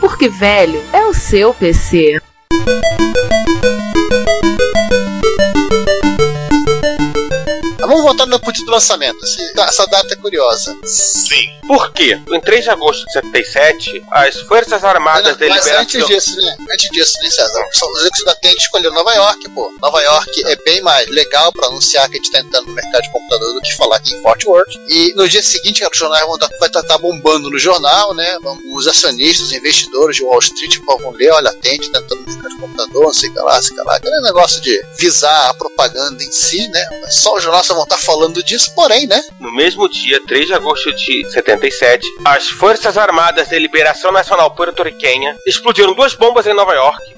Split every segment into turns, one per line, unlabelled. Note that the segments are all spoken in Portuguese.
Porque velho é o seu PC.
Vamos voltar no ponto do lançamento. Essa data é curiosa.
Sim. Por quê? Em 3 de agosto de 77, as Forças Armadas
da Liberação... Mas antes disso, né? Antes disso, né, César? Os TENT escolheu Nova York, pô. Nova York é bem mais legal pra anunciar que a gente tá entrando no mercado de computador do que falar aqui em Fort Worth. E no dia seguinte, os jornais vão vai estar tá bombando no jornal, né? Os acionistas, os investidores de Wall Street vão ler, olha, a TENT tá entrando no mercado de computador, não sei o que lá, não sei o que lá. Aquele negócio de visar a propaganda em si, né? Só o jornal só vão estar falando disso, porém, né?
No mesmo dia, 3 de agosto de 77, as Forças Armadas de Liberação Nacional Porto-Riquenha explodiram duas bombas em Nova York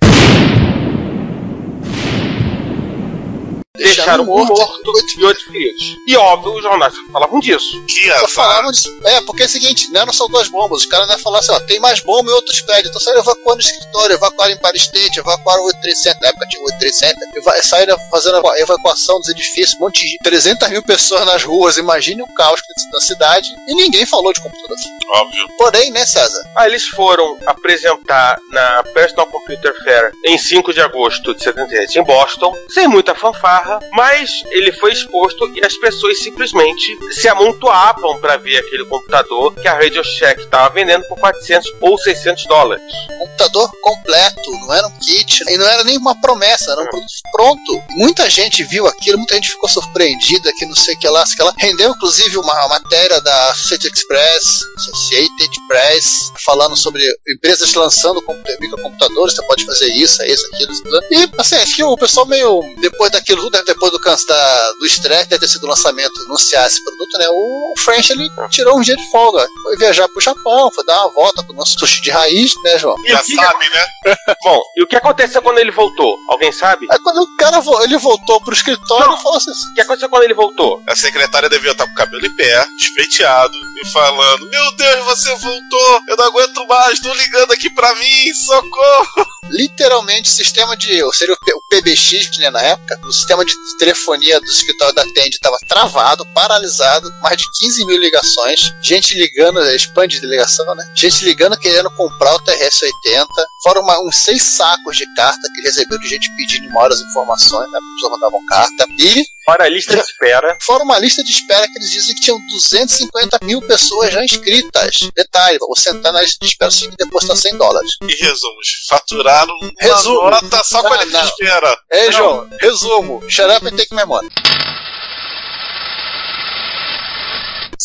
deixaram um morto, morto e outros feridos. E óbvio, os jornais falavam disso.
Que só falavam disso. É, porque é o seguinte, não eram só duas bombas, os caras não iam falar assim, ó, tem mais bomba em outros prédios. Então saíram evacuando o escritório, evacuaram em Paris State, evacuaram o 83 Center, na época tinha o 83 Center, saíram fazendo a evacuação dos edifícios, um monte de 300 mil pessoas nas ruas, imagine o caos na cidade, e ninguém falou de computador.
Óbvio.
Porém, né, César?
Ah, eles foram apresentar na Personal Computer Fair em 5 de agosto de 77 em Boston, sem muita fanfarra, mas ele foi exposto e as pessoas simplesmente se amontoavam para ver aquele computador que a Radio Shack estava vendendo por 400 ou 600 dólares.
Computador completo, não era um kit, e não era nem uma promessa, era um produto pronto. Muita gente viu aquilo, muita gente ficou surpreendida que não sei o que lá, que lá. Rendeu inclusive uma matéria da Associated Express, Associated Press, falando sobre empresas lançando microcomputadores, você pode fazer isso, isso, aquilo, aquilo. E assim, acho que o pessoal meio depois daquilo tudo, depois do canso da, do estresse, deve ter sido o lançamento, anunciar esse produto, né? O French ele tirou um dia de folga, foi viajar pro Japão, foi dar uma volta com o nosso sushi de raiz, né, João?
Já sabe, né? Bom, e o que aconteceu quando ele voltou? Alguém sabe?
Aí quando o cara ele voltou pro escritório e falou assim:
O que aconteceu quando ele voltou?
A secretária devia estar com o cabelo em pé, despenteado, e falando: Meu Deus, você voltou! Eu não aguento mais, tô ligando aqui pra mim, socorro!
Literalmente, o sistema de. Seria o PBX, né, na época, o sistema de telefonia do escritório da Tend estava travado, paralisado, mais de 15 mil ligações, gente ligando, spam de ligação, né? Gente ligando querendo comprar o TRS-80, fora uma, uns seis sacos de carta que receberam de gente pedindo uma hora as informações, né? As pessoas mandavam carta. E.
Fora a lista de espera.
Fora uma lista de espera que eles dizem que tinham 250 mil pessoas já inscritas. Detalhe, você sentar na lista de espera, que depositar 100 dólares.
E resumos, faturaram uma resumo. nota só com a lista de espera.
É, João, resumo, shut up and take my money.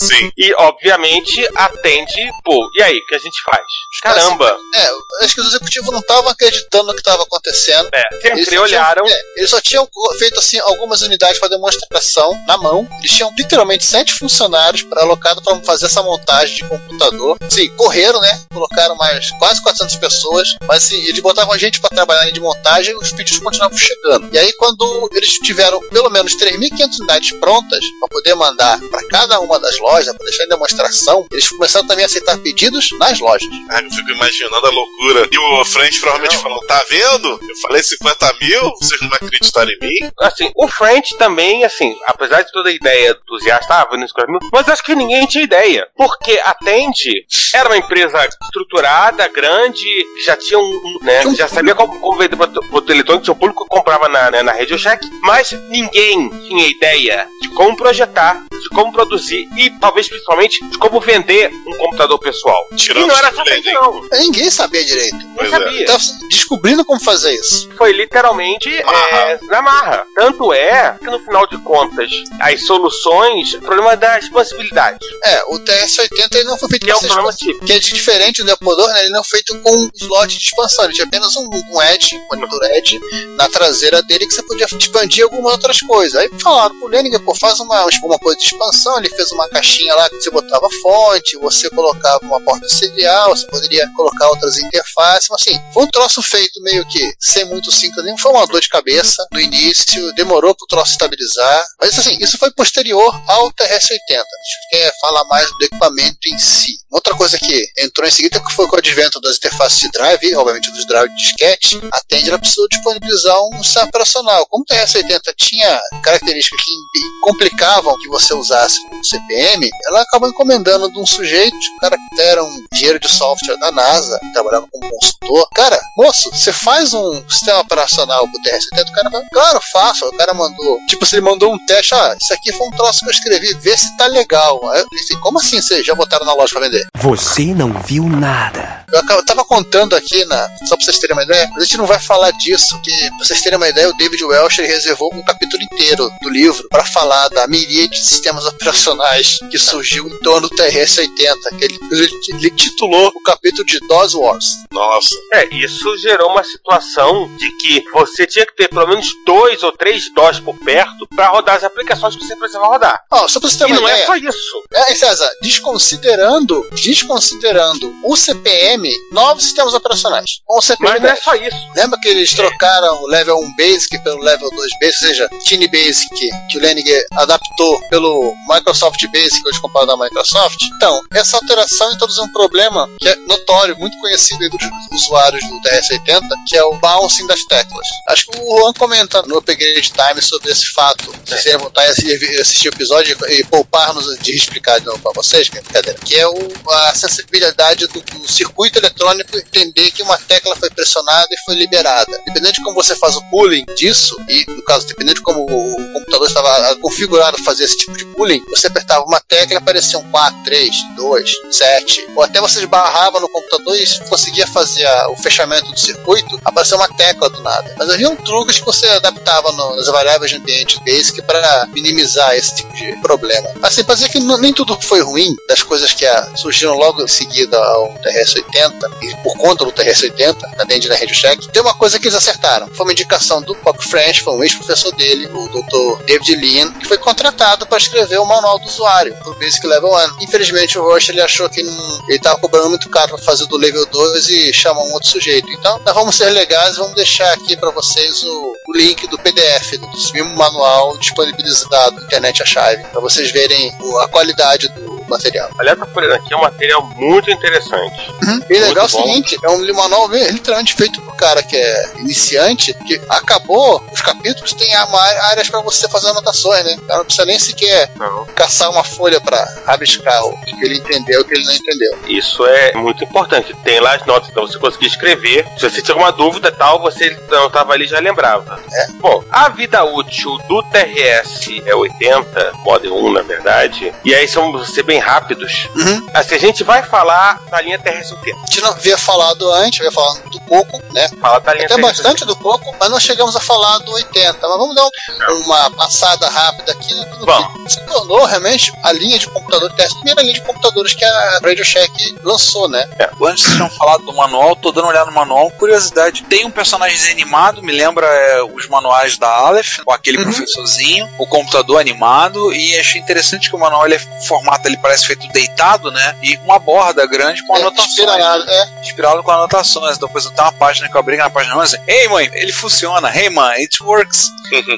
Sim. E, obviamente, atende, pô, e aí, o que a gente faz? Caramba!
É, acho que os executivos não estavam acreditando no que estava acontecendo.
É, sempre eles olharam.
Tinham, é, eles só tinham feito, assim, algumas unidades para demonstração na mão. Eles tinham literalmente sete funcionários para alocado para fazer essa montagem de computador. Sim, correram, né? Colocaram mais quase 400 pessoas, mas assim, eles botavam a gente para trabalhar de montagem e os pedidos continuavam chegando. E aí, quando eles tiveram pelo menos 3.500 unidades prontas para poder mandar para cada uma das loja, para deixar em demonstração, eles começaram também a aceitar pedidos nas lojas.
Ah, eu fico imaginando a loucura. E o French provavelmente não. falou: tá vendo? Eu falei 50 mil, vocês não acreditaram em mim?
Assim, o French também, assim, apesar de toda a ideia entusiasta, ah, vendo 50 mil, mas acho que ninguém tinha ideia. Porque a Tende era uma empresa estruturada, grande, que já tinha um. Né, já sabia como, como vender produto eletrônico, tinha um público que comprava na, né, na Radio Shack, mas ninguém tinha ideia de como projetar, de como produzir e talvez principalmente de como vender um computador pessoal.
Tirando
e não era isso, não.
Ninguém sabia direito.
Não
Pois é.
sabia.
Tava descobrindo como fazer isso.
Foi literalmente
Marra.
é, na marra. Tanto é que no final de contas, as soluções, o problema da expansibilidade,
É, o TS-80 ele não foi feito
que é um problema
expansão.
típico.
Que é de diferente do Deodor, né? Ele não é feito com slot de expansão. Ele tinha apenas um, um Edge, um monitor Edge, na traseira dele que você podia expandir algumas outras coisas. Aí falaram pro Leninger, pô, faz uma, tipo, uma coisa de expansão. Ele fez uma caixinha lá que você botava fonte, você colocava uma porta serial, você poderia colocar outras interfaces. Mas assim, foi um troço feito meio que sem muito sincronismo. Foi uma dor de cabeça no início, demorou pro troço estabilizar. Mas assim, isso foi posterior ao TRS-80. A gente quer falar mais do equipamento em si. Outra coisa que entrou em seguida que foi com o advento das interfaces de drive, obviamente dos drive de disquete, a Tender precisou disponibilizar um sistema operacional. Como o TRS-80 tinha características que complicavam que você usasse o CPM, ela acabou encomendando de um sujeito, um cara que era um engenheiro de software da NASA, trabalhava como consultor. Cara, moço, você faz um sistema operacional pro TRS-80? O cara falou, claro, faço. O cara mandou, tipo, se ele mandou um teste, ah, isso aqui foi um troço que eu escrevi, vê se tá legal. Aí eu disse, como assim vocês já botaram na loja pra vender?
Você não viu nada.
Eu, acabo- eu tava contando aqui, na, só pra vocês terem uma ideia, mas a gente não vai falar disso, que pra vocês terem uma ideia, o David Welsh reservou um capítulo inteiro do livro pra falar da miríade de sistemas operacionais que surgiu em torno do TRS-80, que ele, ele, titulou o capítulo de DOS Wars.
Nossa.
É, isso gerou uma situação de que você tinha que ter pelo menos dois ou três DOS por perto para rodar as aplicações que você precisava rodar.
Ó, só pra você ter
E
uma
não
ideia,
é só isso.
É, César, desconsiderando, desconsiderando o CPM, novos sistemas operacionais. Com o CPM
Mas não é
10.
só isso.
Lembra que eles trocaram o level 1 Basic pelo level 2 Basic, ou seja, Tiny Basic, que o Leninger adaptou pelo Microsoft Basic, hoje comparado à Microsoft? Então, essa alteração introduziu um problema que é notório, muito conhecido dos usuários do TRS-80, que é o bouncing das teclas. Acho que o Juan comenta no Upgrade Time sobre esse fato. Se vocês voltar assi- assistir o episódio e poupar-nos de explicar de novo para vocês, que é brincadeira, que é o, a sensibilidade do, do circuito eletrônico entender que uma tecla foi pressionada e foi liberada. Dependendo de como você faz o pooling disso, e no caso, dependendo de como o computador estava configurado para fazer esse tipo de pooling, você apertava uma tecla e aparecia um 4, 3, 2, 7, ou até você esbarrava no computador e conseguia fazer o fechamento do circuito, apareceu uma tecla do nada. Mas havia um truques que você adaptava nas variáveis de ambiente basic para minimizar esse tipo de problema. Assim, para dizer que nem tudo foi ruim das coisas que ah, surgiram logo em seguida ao TRS-80 e por conta do TRS-80, da Dende da Radio Shack, tem uma coisa que eles acertaram. Foi uma indicação do Pop French, foi um ex-professor dele, o Dr. David Lean, que foi contratado para escrever o manual do usuário pro Basic Level 1. Infelizmente o Rush ele achou que não, ele estava cobrando muito caro para fazer do Level 2 e chamar um outro sujeito. Então, nós vamos ser legais, vamos deixar aqui para vocês o, o link do PDF do mesmo manual disponibilizado na internet a chave, para vocês verem a qualidade do material.
Aliás, tá folhando aqui é um material muito interessante.
E legal é o seguinte, é um manual literalmente feito pro cara que é iniciante, que acabou, os capítulos tem áreas para você fazer anotações, né? O cara não precisa nem sequer
Não.
caçar uma folha para rabiscar o que ele entendeu o que ele não entendeu.
Isso é muito importante. Tem lá as notas pra você conseguir escrever. Se você tinha alguma dúvida e tal, você não tava ali e já lembrava.
É.
Bom, a vida útil do TRS é 80, Model 1 na verdade. E aí são vamos ser bem rápidos.
Uhum.
Assim, a gente vai falar da linha TRS 80.
A gente não havia falado antes, havia falado do Coco, né?
Fala da linha
Até bastante do Coco, mas não chegamos a falar do 80. Mas vamos dar um- uma passada rápida aqui no que se tornou realmente a linha de computador, que é a primeira linha de computadores que a Radio Shack lançou, né?
Antes vocês tinham falado do manual, tô dando uma olhada no manual. Curiosidade, tem um personagem animado, me lembra é, os manuais da Aleph, com aquele
Uhum.
professorzinho, o computador animado, e achei interessante que o manual ele é formato, ele parece feito deitado, né? E uma borda grande com
É,
anotações.
inspirado, é.
Inspirado com anotações. Então, depois tem uma página que eu abri na página 11. Ei, mãe, ele funciona. Hey, man, it works.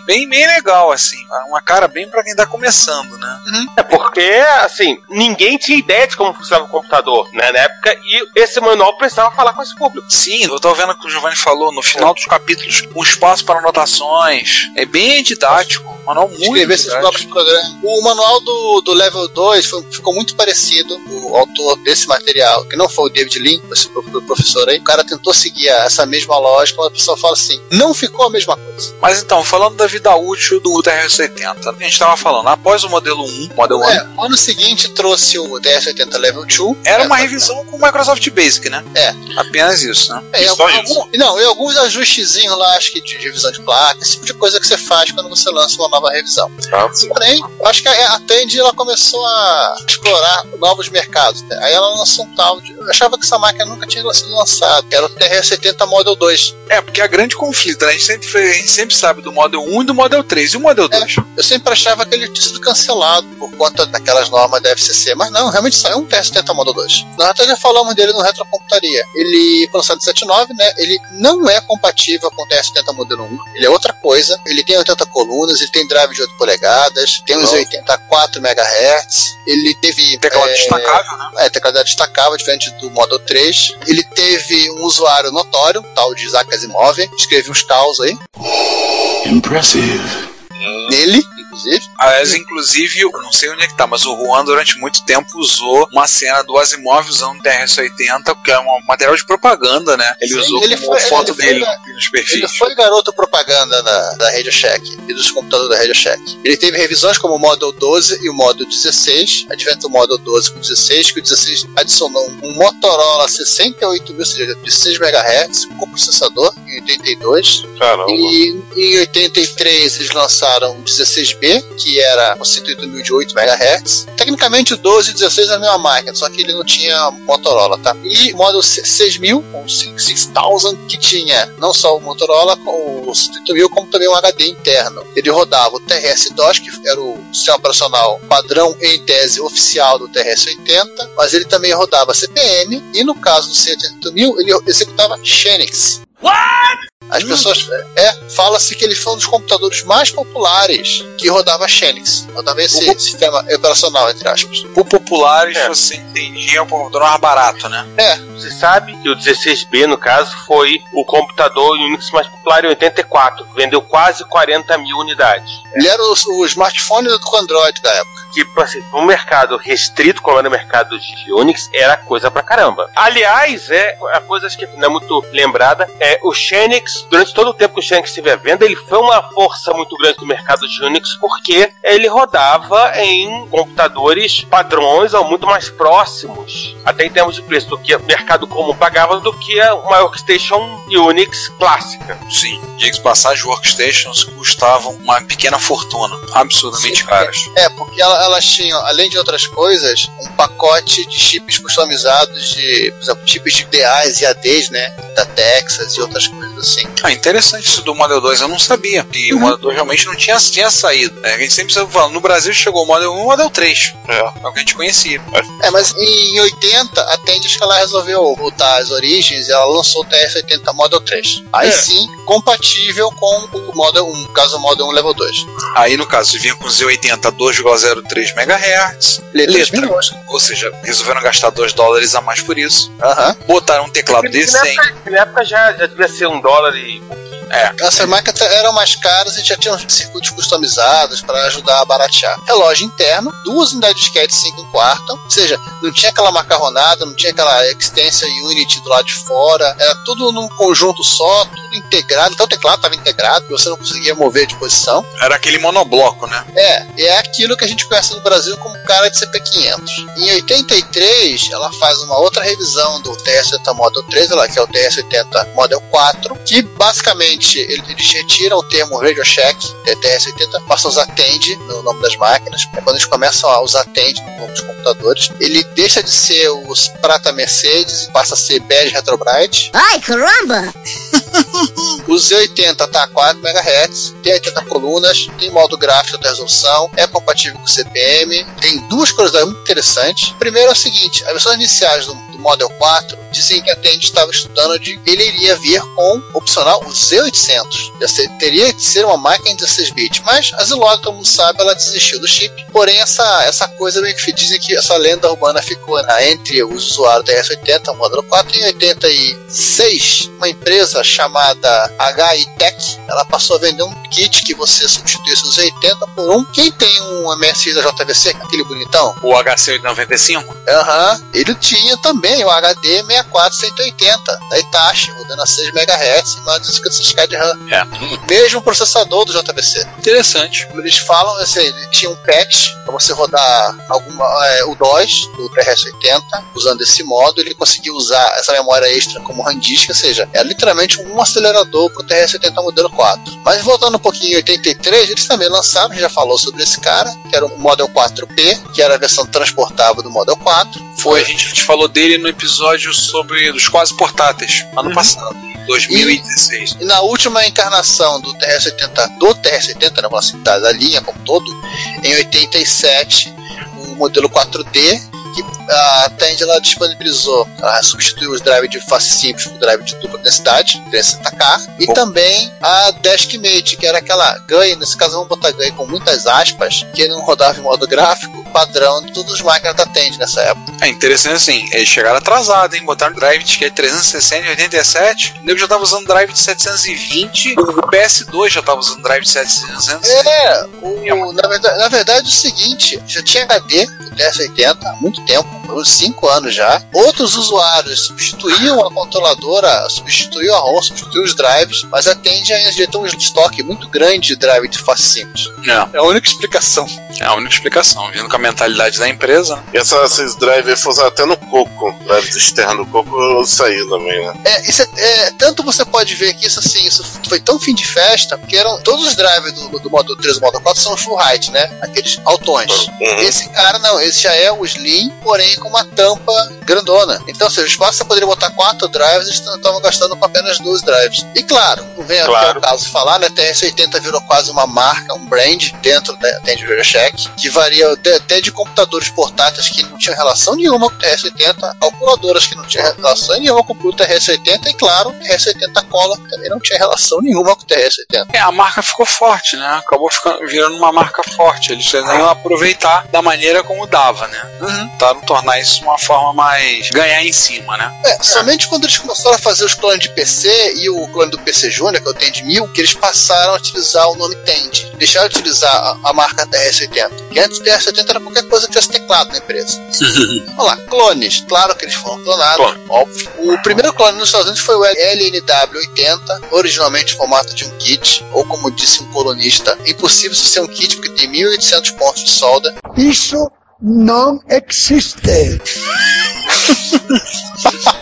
bem, bem legal, assim. Uma cara bem pra quem tá começando, né?
É porque, assim, ninguém tinha ideia de como funcionava o computador né, na época e esse manual precisava falar com esse público.
Sim, eu tô vendo o que o Giovanni falou no final dos capítulos, um espaço para anotações. É bem didático. Manual muito
escrever esses
grande.
blocos de programa. O manual do, do level 2 foi- ficou muito parecido. O autor desse material, que não foi o David Lean, esse pro- pro- professor aí, o cara tentou seguir essa mesma lógica, mas a pessoa fala assim: não ficou a mesma coisa.
Mas então, falando da vida útil do TR-80, a gente tava falando, após o modelo 1, modelo 1,
É, no ano seguinte trouxe o DS80 Level 2.
era
É,
uma revisão com o Microsoft Basic, né?
É.
Apenas isso, né?
É, e
Só
algum-
isso.
algum- não, e alguns ajustezinhos lá, acho que de revisão de placa, esse tipo de coisa que você faz quando você lança uma nova revisão.
Tá.
Porém, eu acho que a, a Tandy ela começou a explorar novos mercados. né? Aí ela lançou um tal de. Eu achava que essa máquina nunca tinha sido lançada, que era o TR-70 Model 2.
É, porque a grande conflito, né? A gente sempre, a gente sempre sabe do Model 1 e do Model 3. E o Model 2?
Eu sempre achava que ele tinha sido cancelado por conta daquelas normas da FCC, mas não, realmente saiu um TR-70 Model 2. Nós até já falamos dele no Retrocomputaria. Ele, foi lançado em 79, né? Ele não é compatível com o TR-70 Modelo 1. Ele é outra coisa. Ele tem 80 colunas, ele tem drive de 8 polegadas, tem uns
Nossa.
84 MHz. Ele teve.
Teclado
é,
destacável, né?
É, teclado destacável, diferente do Model 3. Ele teve um usuário notório, tal de Isaac Asimov, escreve uns caos aí,
Impressive.
nele, inclusive.
Aliás, inclusive, eu não sei onde é que tá, mas o Juan durante muito tempo usou uma cena do Asimov usando o TRS-80, que é um material de propaganda, né? Ele
Sim,
usou
ele
como
foi-
foto
ele
dele nos perfis.
Ele foi garoto propaganda da, da Radio Shack e dos computadores da Radio Shack. Ele teve revisões como o Model 12 e o Model 16, advento do Model 12 com 16, que o 16 adicionou um Motorola 68 mil, ou seja, 16 MHz, com processador em 82.
Caramba.
E em 83 eles lançaram o 16B, que era 108 mil de 8 MHz. Tecnicamente o 12 e o 16 é a mesma máquina, só que ele não tinha Motorola, tá? E o Model 6000, com o 6000, que tinha não só o Motorola com o 108 mil, como também um HD interno. Ele rodava o TRS-DOS, que era o sistema operacional padrão em tese oficial do TRS-80, mas ele também rodava CPM, e no caso do 108 mil, ele executava Xenix. What? As pessoas. É, fala-se que ele foi um dos computadores mais populares que rodava Xenix. Rodava esse
Uhum.
sistema operacional, entre aspas.
Por populares,
É.
você entendia o computador mais barato, né?
Você sabe que o 16B, no caso, foi o computador Unix mais popular em 84, que vendeu quase 40 mil unidades.
Ele era o, o smartphone do Android da época.
Que, assim, para um mercado restrito, como era o mercado de Unix, era coisa pra caramba. Aliás, é a coisa acho que não é muito lembrada, é o Xenix, durante todo o tempo que o Xenix esteve à venda, ele foi uma força muito grande do mercado de Unix, porque ele rodava em computadores padrões ou muito mais próximos, até em termos de preço, do que o mercado comum pagava, do que uma workstation Unix clássica.
Sim. Diga-se de passagem, workstations custavam uma pequena fortuna. Absurdamente
Sim,
caras.
É, porque ela- elas tinham, além de outras coisas, um pacote de chips customizados de, por exemplo, chips de DAs e ADs, né? Da Texas e outras coisas assim.
Ah, interessante isso do Model 2, eu não sabia. E
Uhum.
o Model 2 realmente não tinha, tinha saído. né? A gente sempre fala, no Brasil chegou o Model 1 e o Model 3.
É.
É o que a gente conhecia.
É, mas em 80, a acho que ela resolveu voltar às origens ela lançou o TS-80 Model 3. Aí
É.
sim, compatível com o Model 1, no caso o Model 1 Level 2.
Aí, no caso, vinha com Z80 2,03 MHz. Letra. Ou seja, resolveram gastar 2 dólares a mais por isso.
Aham.
Botaram um teclado
Na
decente.
época, na época já, já devia ser um dólar e
Essas máquinas eram mais caras e já tinham circuitos customizados para ajudar a baratear. Relógio interno, duas unidades de disquete 5 em quarto, ou seja, não tinha aquela macarronada, não tinha aquela extensa unit do lado de fora, era tudo num conjunto só, tudo integrado, então o teclado estava integrado, você não conseguia mover de posição.
Era aquele monobloco, né?
É, é aquilo que a gente conhece no Brasil como cara de CP500. Em 83, ela faz uma outra revisão do TS-80 Model 3, ela, que é o TS-80 Model 4, que basicamente ele- eles retiram o termo Radio Shack, é TS-80, passam a usar TEND no nome das máquinas. É quando eles começam a usar TEND no nome dos computadores. Ele deixa de ser os Prata Mercedes e passa a ser Bege Retrobrite.
Ai, caramba!
O Z80 tá a 4 MHz, tem 80 colunas, tem modo gráfico de resolução, é compatível com o CPM, tem duas coisas muito interessantes. Primeiro é o seguinte, as versões iniciais do, do Model 4, dizem que a Tandy estava estudando de ele iria vir com opcional o Z800. Já teria que ser uma máquina em 16 bits, mas a Zilog, todo mundo sabe, ela desistiu do chip. Porém, essa, essa coisa meio que dizem que essa lenda urbana ficou né, entre os usuários da RS80, o Model 4, em 86, uma empresa chamada HI Tech, ela passou a vender um kit que você substituísse os 80 por um. Quem tem um MSI da JVC, aquele bonitão?
O HC895?
Aham, ele tinha também o HD 64180 da Hitachi, rodando a 6 MHz e mais de 56K de RAM.
É.
Mesmo processador do JVC.
Interessante.
Como eles falam, assim, ele tinha um patch para você rodar alguma, é, o DOS do TRS-80, usando esse modo, ele conseguiu usar essa memória extra como RAM disk, ou seja, é literalmente um acelerador para o TRS-80 modelo 4. Mas voltando um pouquinho em 83, eles também lançaram, a gente já falou sobre esse cara, que era o Model 4P, que era a versão transportável do Model 4.
Foi, a gente falou dele no episódio sobre os quase portáteis, ano passado, em 2016.
E na última encarnação do TRS-80, do TRS-80, né, vamos citar da linha como todo, em 87, o modelo 4D, que a Tandy ela disponibilizou, ela substituiu os drives de face simples por drive de dupla densidade, 360K, e
Bom.
também a Deskmate, que era aquela GUI, nesse caso vamos botar GUI com muitas aspas, que não rodava em modo gráfico, padrão de todas as máquinas da Tandy nessa época.
É interessante assim, eles chegaram atrasados, hein? Botaram drive de que é 360 e 87. O nego já tava usando drive de 720. O PS2 já tava usando drive de 700.
É, o- na, verdade, na verdade é o seguinte, já tinha HD do TS-80 há muito tempo, uns 5 anos já. Outros usuários substituíam a controladora, substituíam a ROM, substituíam os drives, mas a Tandy ainda tem um estoque muito grande de drive de simples.
É,
É a única explicação.
é a única explicação. Vindo com a mentalidade da empresa, né?
E essa, esses drivers usado até no Coco. Drives externos do Coco saiu também, né?
É, isso é, é, tanto você pode ver que isso assim, isso foi tão fim de festa, porque eram todos os drivers do, do Model 3 e do Model 4 são full height, né? Aqueles altões.
Uhum.
Esse cara não, esse já é o Slim, porém com uma tampa grandona. Então, ou seja, o espaço você poderia botar quatro drives, eles estavam gastando com apenas dois drives. E claro, não vem aqui
Claro.
ao caso de falar, né? TS-80 virou quase uma marca, um brand dentro da Tandy Check, que varia de- até de computadores portáteis que não tinham relação nenhuma com o TS-80, calculadoras que não tinham relação nenhuma com o TRS-80 e, claro, o TRS-80 Cola que também não tinha relação nenhuma com o TRS-80.
É, a marca ficou forte, né? Acabou ficando, virando uma marca forte. Eles iam aproveitar da maneira como dava, né?
Uhum.
Tentaram tornar isso uma forma mais. ganhar em cima, né?
É, somente quando eles começaram a fazer os clones de PC e o clone do PC Júnior, que é o Tend 1000, que eles passaram a utilizar o nome Tend. Deixaram de utilizar a, a marca TRS-80. Que antes TRS-80 era qualquer coisa que tivesse teclado na empresa. Olha lá, clones. Claro que eles foram clonados,
Clone.
óbvio. O primeiro clone nos Estados Unidos foi o LNW-80, originalmente em formato de um kit, ou como disse um colunista, impossível isso ser um kit porque tem 1.800 pontos de solda.
Isso não existe.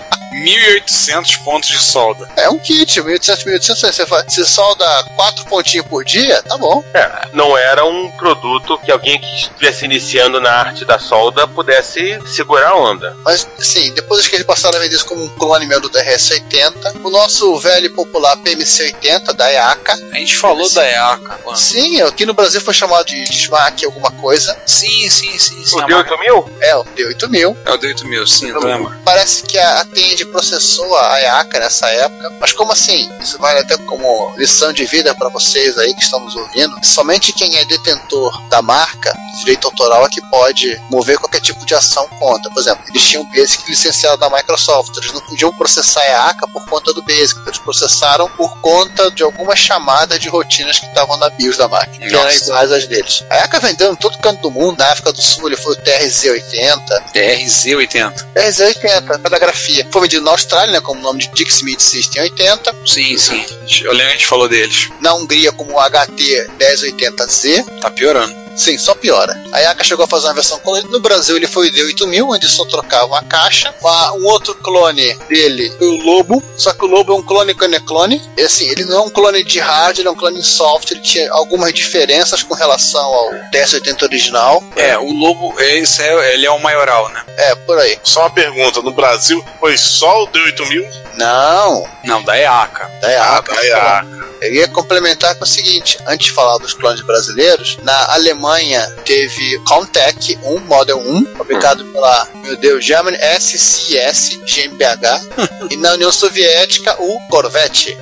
1.800 pontos de solda.
É um kit, 1.800, 1.800, você, fa- você solda 4 pontinhos por dia, tá bom.
É, não era um produto que alguém que estivesse iniciando na arte da solda pudesse segurar a onda.
Mas, assim, depois que eles passaram a vender isso como um clone meu do TRS-80, o nosso velho e popular PMC-80 da EACA,
A gente falou da EACA. mano.
sim, aqui no Brasil foi chamado de Smack alguma coisa,
Sim, sim, sim, sim.
O
a marca-
D8000?
é o D8000.
É o D8000, sim, eu lembro.
Parece que a Tend processou a EACA nessa época, mas como assim? Isso vale até como lição de vida para vocês aí que estão nos ouvindo. Somente quem é detentor da marca, direito autoral, é que pode mover qualquer tipo de ação contra. Por exemplo, eles tinham o Basic licenciado da Microsoft, eles não podiam processar a EACA por conta do Basic, eles processaram por conta de algumas chamadas de rotinas que estavam na BIOS da máquina, que eram iguais às deles. A EACA vendeu em todo canto do mundo, na África do Sul ele foi o TRZ-80,
RZ80.
RZ80, pedografia. Foi vendido na Austrália, né, como nome de Dixmeat System 80.
Sim, sim. Eu lembro que a gente falou deles.
Na Hungria, como HT 1080Z.
Tá piorando.
Sim, só piora. A Yaka chegou a fazer uma versão colorida. No Brasil, ele foi o D8000, onde só trocava uma caixa. Um outro clone dele foi o Lobo. Só que o Lobo é um clone que não é clone. E, assim, ele não é um clone de hardware, ele é um clone de software. Ele tinha algumas diferenças com relação ao TS80 original.
É, o Lobo, esse é, ele é o maioral, né?
É, por aí.
Só uma pergunta: no Brasil foi só o D8000?
Não,
Não, da EACA.
da Yaka.
Ah,
Eu ia complementar com o seguinte: antes de falar dos clones brasileiros, na Alemanha teve Comtech 1, Model 1, fabricado pela, meu Deus, German SCS GmbH, e na União Soviética o Corvette.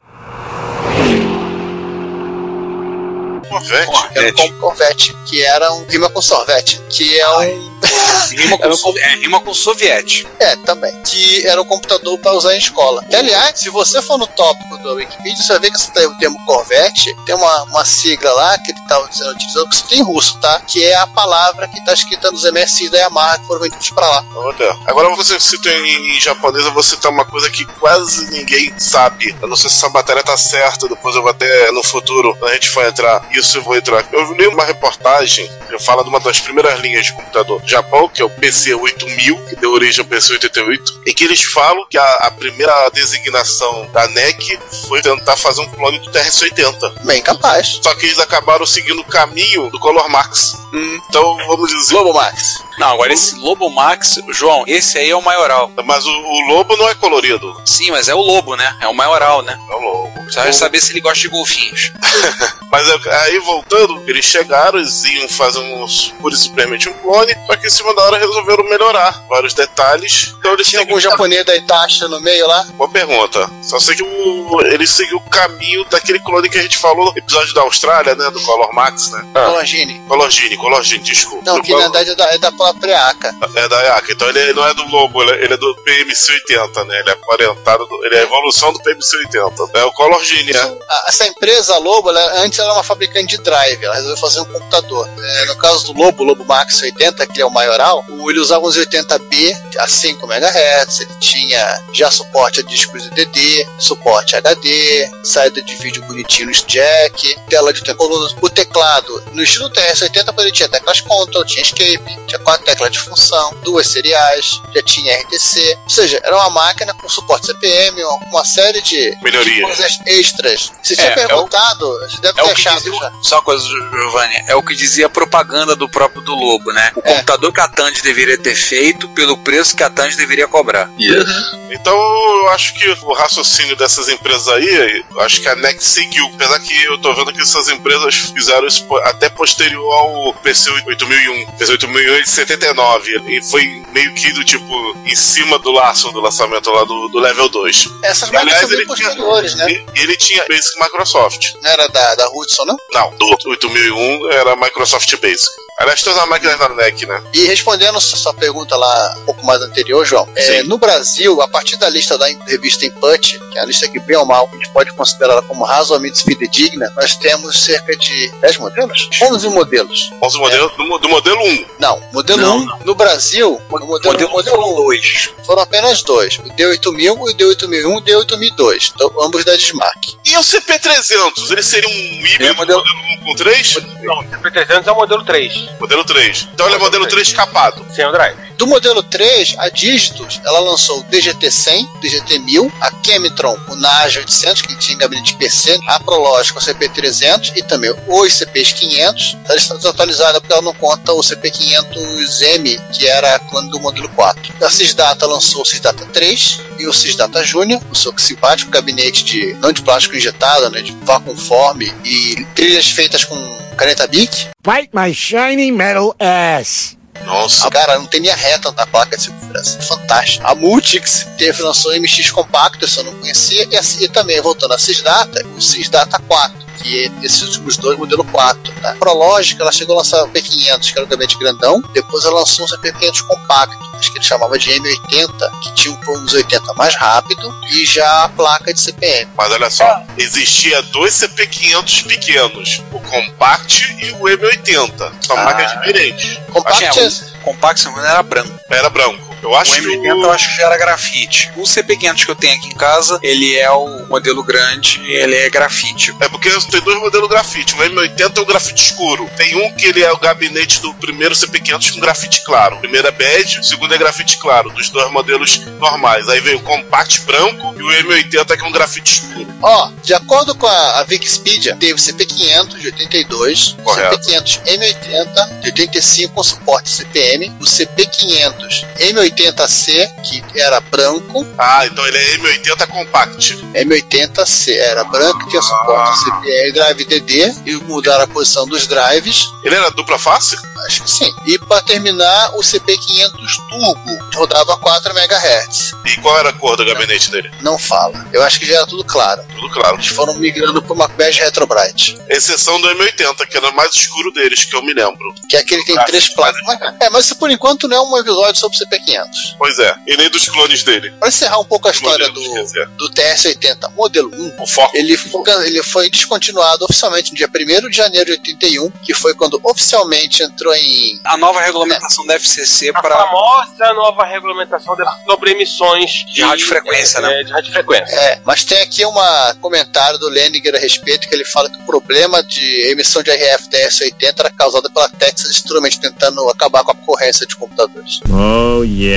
Corvette.
Era um Corvette, que era um rima com sorvete, que é um
Rima com, é, rima com soviete.
É, também. Que era um computador para usar em escola. Que, aliás, se você for no tópico do Wikipedia, você vai ver que você tem o termo Corvette, tem uma, uma sigla lá que ele está sendo utilizado, que tem em russo, tá? Que é a palavra que está escrita nos MSI da Yamaha que foram vendidos para lá.
Olha. Agora você cita em, em japonês, eu vou citar uma coisa que quase ninguém sabe. Eu não sei se essa matéria tá certa, depois eu vou até no futuro, quando a gente for entrar, isso eu vou entrar. Eu li uma reportagem que fala de uma das primeiras linhas de computador do Japão, que é o PC 8000, que deu origem ao PC 88, em que eles falam que a, a primeira designação da NEC foi tentar fazer um clone do TRS-80.
Bem capaz.
Só que eles acabaram seguindo o caminho do Color Max. Então, vamos dizer.
Lobo Max.
Não, agora esse Lobo Max, João, esse aí é o maioral.
Mas o, o lobo não é colorido.
Sim, mas é o lobo, né? É o maioral, né?
É o lobo.
Você vai saber se ele gosta de golfinhos.
Mas aí voltando, eles chegaram, eles iam fazer uns, pura e simplesmente um clone, só que em cima da hora resolveram melhorar vários detalhes. Então eles
Tinha algum japonês da Itachi no meio lá?
Boa pergunta. Só sei que o, ele seguiu o caminho daquele clone que a gente falou no episódio da Austrália, né? Do Color Max, né?
Colangine.
Color Gene, Color Gene, desculpa.
Não, que na verdade é da, é da própria ACA.
É da IAC, então ele não é do Lobo, ele é- ele é do PMC-80, né? Ele é orientado, do- ele é a evolução do PMC-80. É o Color Gene, é.
Essa empresa, a Lobo, ela- antes ela era uma fabricante de drive, ela resolveu fazer um computador. É, no caso do Lobo, o Lobo Max 80, que é o maioral, ele usava uns 80B a 5 MHz, ele tinha já suporte a discos DD, suporte HD, saída de vídeo bonitinho no jack, tela de teclado. O teclado, no estilo TRS-80, ele tinha teclas Control, tinha Escape, tinha quatro teclas de função, duas seriais, já tinha RTC, ou seja, era uma máquina com suporte CPM, uma, uma série de
Melhoria.
de coisas extras. Você
É,
tinha
é o-
perguntado, você deve
É
ter
o
achado
dizia,
já.
só uma coisa, Giovanni, é o que dizia a propaganda do próprio do Lobo, né? O
É.
computador que a Tandy deveria ter feito pelo preço que a Tandy deveria cobrar.
Então eu acho que o raciocínio dessas empresas aí, eu acho que a NEC seguiu. Apesar que eu tô vendo que essas empresas fizeram isso até posterior ao PC 8001. PC 8001 é de 79. E foi meio que do tipo em cima do laço do lançamento lá do, do level 2.
Essas
Aliás,
máquinas são bem
ele tinha-
né?
E ele tinha Basic Microsoft.
Não era da, da Hudson, não?
Não, do 8001 era Microsoft Basic. Aliás, todas as máquinas da NEC, né?
E respondendo a sua pergunta lá um pouco mais anterior, João, é, no Brasil, a partir da lista da revista Input, que é a lista que bem ou mal a gente pode considerá-la como razoavelmente fidedigna, nós temos cerca de 10 modelos? 11 modelos.
11 modelos do, mo- do modelo 1.
Não, modelo
Não,
1, no Brasil, o modelo,
Modelo,
modelo 1
2.
foram apenas dois, o D8000 e o D8001 e o D8002, então, ambos da Dismark.
E o CP300? Ele seria um híbrido
É, modelo-
modelo 1 com 3?
Não, o CP300 é o modelo 3,
Modelo 3. Então ele é modelo 3 capado.
sem o drive.
Do modelo 3, a Digitus, ela lançou o DGT-100, DGT-1000, a Chemitron, o NAJ 800, que tinha gabinete PC, a Prologic, o CP300 e também os CPs 500. Ela está desatualizada porque ela não conta o CP500M, que era clone do modelo 4. A Cisdata lançou o Cisdata 3 e o Cisdata Júnior, o seu simpático gabinete de não de plástico injetado, né, de vacuumforme e trilhas feitas com caneta Bic.
Bite my shiny metal ass.
Nossa.
A cara não tem linha reta na placa de segurança. É fantástico. A Multix teve, lançou MX compacto, eu não conhecia. E, assim, e também, voltando a Cisdata, o Cisdata 4. Que esses últimos dois, modelo 4. Tá? A Prologic, ela chegou a lançar o P500, que era o gabinete grandão. Depois ela lançou um CP500 compacto, acho que ele chamava de M80, que tinha um plano 80 mais rápido e já a placa de CPM.
Mas olha só, existia dois CP500 pequenos, o Compact e o M80. São
Ah.
máquinas diferentes.
Compact
Acho que
é,
O se não engano, era branco.
Era branco. Eu acho
o
que
M80
o...
eu acho que já era grafite. O CP500 que eu tenho aqui em casa, ele é o modelo grande, ele é grafite.
É porque tem dois modelos grafite. O M80 é o grafite escuro. Tem um que ele é o gabinete do primeiro CP500 com grafite claro. O primeiro é beige, o segundo é grafite claro, dos dois modelos normais. Aí vem o Compact branco e o M80 que é um grafite escuro.
Ó, de acordo com a, a Wikipedia, teve o CP500 de 82, o
Correto.
CP500 M80 de 85 com suporte CPM, o CP500 M80 M80C, que era branco.
Ah, então ele é M80 Compact.
M80C era branco, tinha suporte CPR Drive DD e mudaram a posição dos drives.
Ele era dupla face?
Acho que sim. E para terminar, o CP500 Turbo, rodava 4 MHz.
E qual era a cor do gabinete dele?
Não fala. Eu acho que já era tudo claro.
Tudo claro.
Eles foram migrando para uma bege Retro Bright.
Exceção do M80, que era o mais escuro deles, que eu me lembro.
Que é aquele que tem
Ah,
três placas. É, mas isso por enquanto não é um episódio sobre o CP500.
Pois é. E nem dos clones dele.
Para encerrar um pouco a história
Modelos,
do, do TS-80 modelo 1,
O foco.
ele foi, ele foi descontinuado oficialmente no dia 1 de janeiro de 81, que foi quando oficialmente entrou em.
A nova regulamentação da FCC
A
para
famosa nova regulamentação de- sobre emissões de,
radiofrequência,
é,
né?
De radiofrequência.
É, mas tem aqui um comentário do Leniger a respeito que ele fala que o problema de emissão de RF TS-80 era causado pela Texas Instruments tentando acabar com a concorrência de computadores.
Oh, yeah.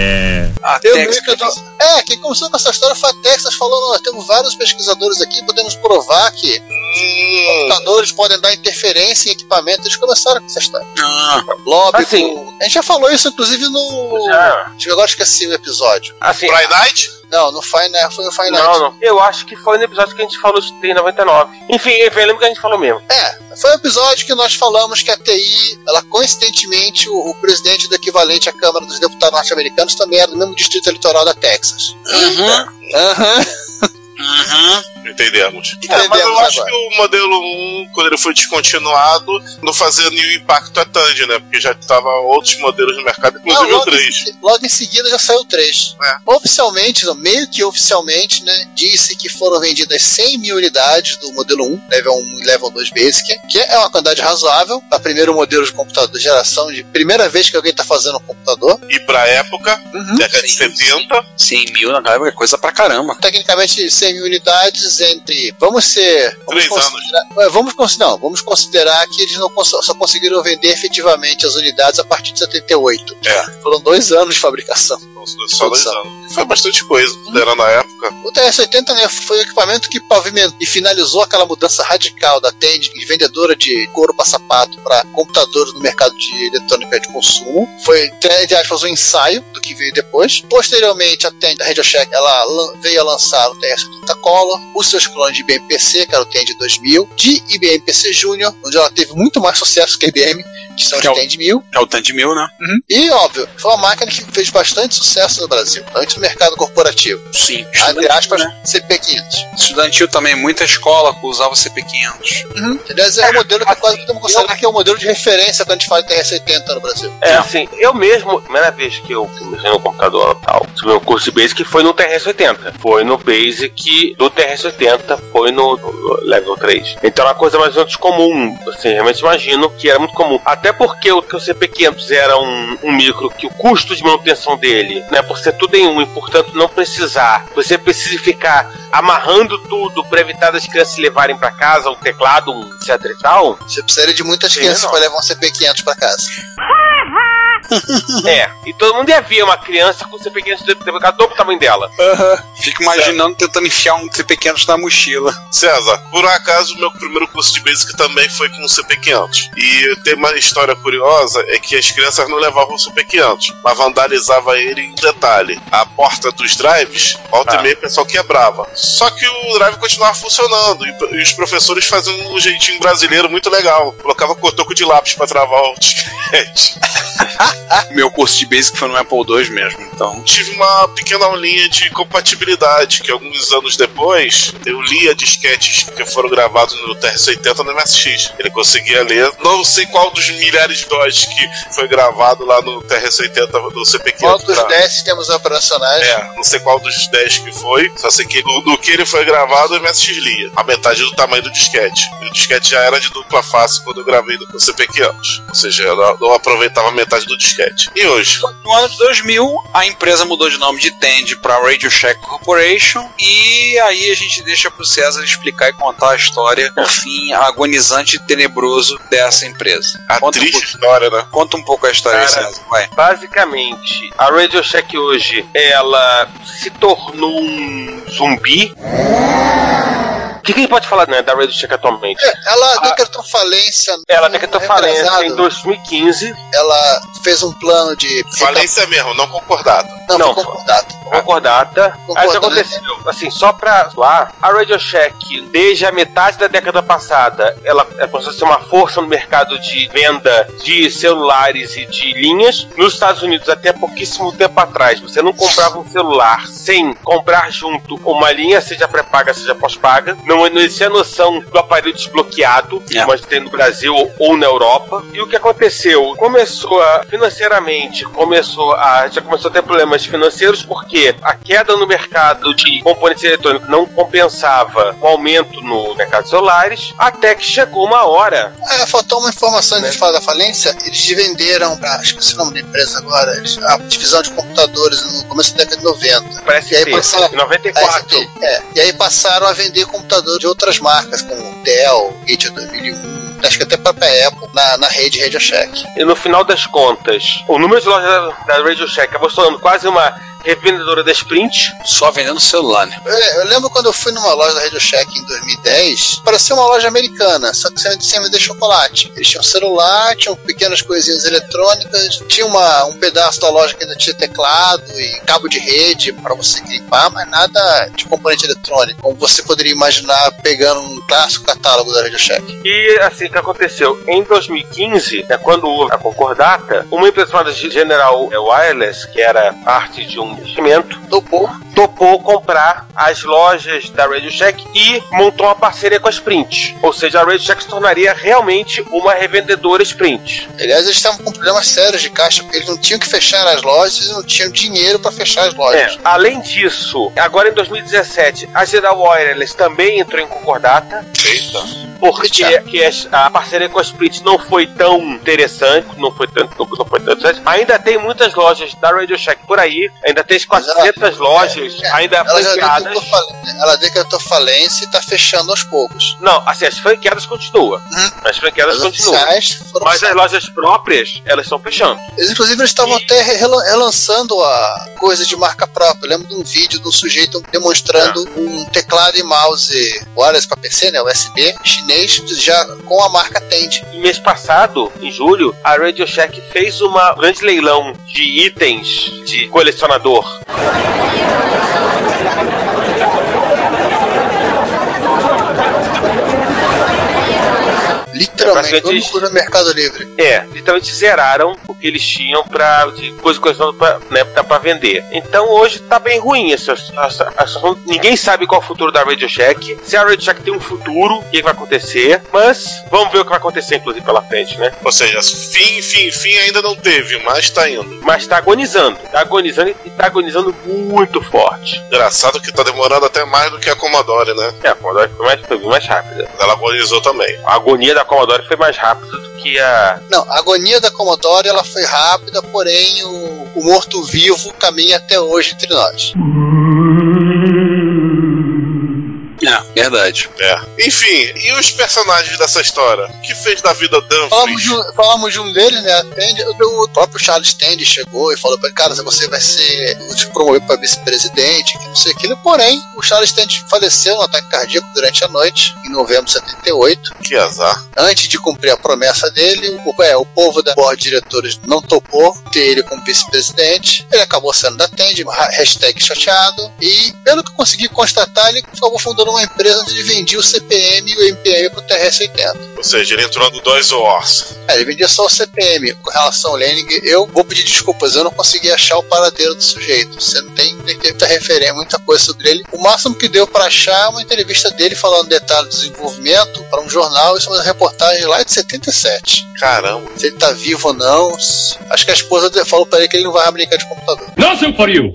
A
Eu
Tex-
meio que eu tô- É, quem começou com essa história foi a Texas falando, nós temos vários pesquisadores aqui, podemos provar que
Hum,
computadores podem dar interferência em equipamento. Eles começaram com essa história.
Ah,
Lobby,
Assim.
com- a gente já falou isso, inclusive, no.
Já.
Acho que Agora esqueci o episódio.
Assim,
Fry Night?
Não, no Final, foi no Final
não, não. Eu acho que foi no episódio que a gente falou de TI 99. Enfim, eu lembro que a gente falou mesmo.
É, foi um episódio que nós falamos que a TI, ela coincidentemente, o, o presidente do equivalente à Câmara dos Deputados norte-americanos também era do mesmo distrito eleitoral da Texas.
uhum,
Aham.
uhum.
Entendemos. É,
Entendemos
mas eu acho
agora.
que o modelo 1, quando ele foi descontinuado, não fazia nenhum impacto a Tandy, né? Porque já estava outros modelos no mercado, inclusive
Não,
o
logo,
3.
Em, logo em seguida já saiu o 3.
É.
Oficialmente, meio que oficialmente, né, disse que foram vendidas 100 mil unidades do modelo 1, level 1 e level 2 Basic, que é uma quantidade razoável para primeiro modelo de computador de geração, de primeira vez que alguém está fazendo um computador.
E pra época,
Uhum.
década de
Sim,
70,
100 mil naquela época é coisa pra caramba.
Tecnicamente, 100 mil unidades entre. Vamos ser. Vamos
Três
considerar, é, vamos, considerar, não, vamos considerar que eles não só conseguiram vender efetivamente as unidades a partir de 78.
É.
Foram dois anos de fabricação.
só dois anos. Foi bastante coisa, era na época.
O TS-80 né, foi o equipamento que pavimentou e finalizou aquela mudança radical da Tend, de vendedora de couro para sapato para computadores no mercado de eletrônica de consumo. Foi, entre aspas, um ensaio do que veio depois. Posteriormente, a Tend, a Radio Shack, ela veio a lançar o TS-80 Color, os seus clones de IBM PC, que era o Tend 2000, de IBM PC Júnior, onde ela teve muito mais sucesso que a IBM, que são
Que é
os
o-
Tend 1000.
É o de mil, né?
E, óbvio, foi uma máquina que fez bastante sucesso no Brasil, antes do mercado corporativo.
Sim.
Entre aspas,
né?
CP500.
Estudantil também, muita escola usava CP500.
Uhum. Aliás, é o modelo que quase podemos considerar que é o modelo de referência quando a gente fala de TR-80 no Brasil.
É, assim, eu mesmo, primeira vez que eu mexi no computador tal, tive meu curso de Basic foi no TRS-80. Foi no Basic do TRS-80, foi no, no Level 3. Então era uma coisa mais ou menos comum. Assim, realmente imagino que era muito comum. Até porque o, que o CP500 era um, um micro que o custo de manutenção dele, né, por ser tudo em um e portanto não precisar, você precisa ficar amarrando tudo para evitar das crianças levarem para casa um teclado, um etc e tal.
Você precisaria de muitas
Sim,
crianças para levar um CP500 para casa.
É, e todo mundo ia ver uma criança com CP500 dobro do tamanho dela.
Fico imaginando tentando enfiar um CP500 na mochila.
César, por acaso, meu primeiro curso de Basic também foi com o CP500. E tem uma história curiosa, é que as crianças não levavam o CP500, mas vandalizava ele em detalhe. A porta dos drives, volta
Ah.
e meia, o pessoal quebrava. Só que o drive continuava funcionando, e, e os professores faziam um jeitinho brasileiro muito legal. Colocava cotoco de lápis pra travar o disquete.
Meu curso de Basic foi no Apple II mesmo, então.
tive uma pequena aulinha de compatibilidade, que alguns anos depois eu lia disquetes que foram gravados no TRS-80 no MSX. Ele conseguia ler, não sei qual dos milhares de DOS que foi gravado lá no TRS-80 do CP500.
Qual dos
tá?
10 sistemas operacionais?
É, não sei qual dos 10 que foi, só sei que do, do que ele foi gravado, o MSX lia. A metade do tamanho do disquete. E o disquete já era de dupla face quando eu gravei no CP500. Ou seja, eu não aproveitava metade do disquete. E hoje?
No ano de 2000, a empresa mudou de nome de Tend para Radio Shack Corporation e aí a gente deixa pro César explicar e contar a história, o fim agonizante e tenebroso dessa empresa.
A
Conta um,
triste
pouco,
história, né?
conta um pouco a história
Cara,
César, vai.
Basicamente, a Radio Shack hoje, ela se tornou um zumbi. O que, que a gente pode falar né, da Radio Shack atualmente?
É, Ela decretou falência.
Ela decretou falência em 2015.
Ela fez um plano de.
Falência mesmo, não concordado.
Não,
Não,
foi concordata.
concordata. Aí o que aconteceu? Assim, só pra lá, a Radio Shack, desde a metade da década passada, ela é começou a ser uma força no mercado de venda de celulares e de linhas. Nos Estados Unidos, até pouquíssimo tempo atrás, você não comprava um celular sem comprar junto uma linha, seja pré-paga, seja pós-paga. Não, não existia noção do aparelho desbloqueado,
É.
como a gente tem no Brasil ou na Europa. E o que aconteceu? Começou a, financeiramente, começou a, já começou a ter problemas financeiros porque a queda no mercado de componentes eletrônicos não compensava o aumento no mercado de celulares, até que chegou uma hora.
Ah, faltou uma informação antes de falar da falência. Eles venderam pra. Esqueci o nome da empresa agora. Eles, a divisão de computadores no começo da década de 90.
Parece
E aí
ser,
passaram-
em 94.
AST, é. E aí passaram a vender computadores de outras marcas, como Dell, Gates 2001, acho que até a própria Apple, na, na rede Radio Shack.
E no final das contas, o número de lojas da, da Radio Shack acabou se tornando quase uma revendedora da Sprint.
Só vendendo celular, né?
Eu, eu lembro quando eu fui numa loja da Radio Shack em 2010, parecia uma loja americana, só que você sem vender chocolate. Eles tinham celular, tinham pequenas coisinhas eletrônicas, tinha uma, um pedaço da loja que ainda tinha teclado e cabo de rede para você gripar, mas nada de componente eletrônico, como você poderia imaginar pegando um clássico catálogo da Radio Shack.
E assim que aconteceu, em 2015, né, quando houve a concordata, uma empresa chamada General Wireless, que era parte de um investimento,
Topou.
topou comprar as lojas da Radio Shack e montou uma parceria com a Sprint. Ou seja, a Radio Shack se tornaria realmente uma revendedora Sprint.
Aliás, eles estavam com problemas sérios de caixa, porque eles não tinham que fechar as lojas e não tinham dinheiro para fechar as
É,
lojas.
além disso, agora em 2017, a General Wireless também entrou em concordata. Porque
Eita.
que a parceria com a Sprint não foi tão interessante, não foi tanto, não, não foi tanto interessante. Ainda tem muitas lojas da Radio Shack por aí, ainda tem as 400 lojas
É,
ainda
ela
franqueadas.
decretou ela decretou falência e está fechando aos poucos.
Não, assim, as franqueadas continuam.
Uhum.
As franqueadas
As
continuam. Mas as lojas próprias, elas estão fechando.
Eles, inclusive, eles estavam até relan- relançando a coisa de marca própria. Eu lembro de um vídeo de um sujeito demonstrando
Ah.
um teclado e mouse wireless para PC, né, USB, chinês, já com a marca Tend.
Mês passado, em julho, a Radio Shack fez um grande leilão de itens de colecionador.
Literalmente,
Praticamente
no Mercado Livre.
É, literalmente zeraram o que eles tinham pra, de coisa colecionador pra, né, pra, pra vender. Então hoje tá bem ruim essa, essa, essa situação. Ninguém sabe qual é o futuro da Radio Shack. Se a Radio Shack tem um futuro, o que vai acontecer. Mas vamos ver o que vai acontecer, inclusive, pela frente, né?
Ou seja, fim, fim, fim ainda não teve, mas tá indo.
Mas tá agonizando. Tá agonizando e tá agonizando muito forte.
Engraçado que tá demorando até mais do que a Commodore, né?
É, a Commodore foi mais, foi mais rápida.
Ela agonizou também.
A agonia da Commodore foi mais rápida do que a.
Não, a agonia da Commodore ela foi rápida, porém o, o morto-vivo caminha até hoje entre nós.
É, verdade.
É. Enfim, e os personagens dessa história? O que fez da vida
Falamos de,
Dumfries?
um, falamos de um deles, né? Tandy, o próprio Charles Tandy chegou e falou pra ele, cara, você vai ser vou te promover para vice-presidente, que não sei aquilo. Porém, o Charles Tandy faleceu no ataque cardíaco durante a noite, em novembro de 78.
Que azar.
Antes de cumprir a promessa dele, o, é, o povo da board de diretores não topou ter ele como vice-presidente. Ele acabou sendo da Tandy, ha- hashtag chateado. E, pelo que eu consegui constatar, ele acabou fundando uma empresa onde ele vendia o CPM e o MPM pro TRS-80.
Ou seja, ele entrou no Dois Wars.
É, ele vendia só o CPM. Com relação ao Lenin, eu vou pedir desculpas, eu não consegui achar o paradeiro do sujeito. Você não tem, muita referência, muita coisa sobre ele. O máximo que deu para achar é uma entrevista dele falando detalhes do desenvolvimento para um jornal. Isso é uma reportagem lá de 77.
Caramba.
Se ele tá vivo ou não. Acho que a esposa falou para ele que ele não vai brincar de computador.
Nothing for you.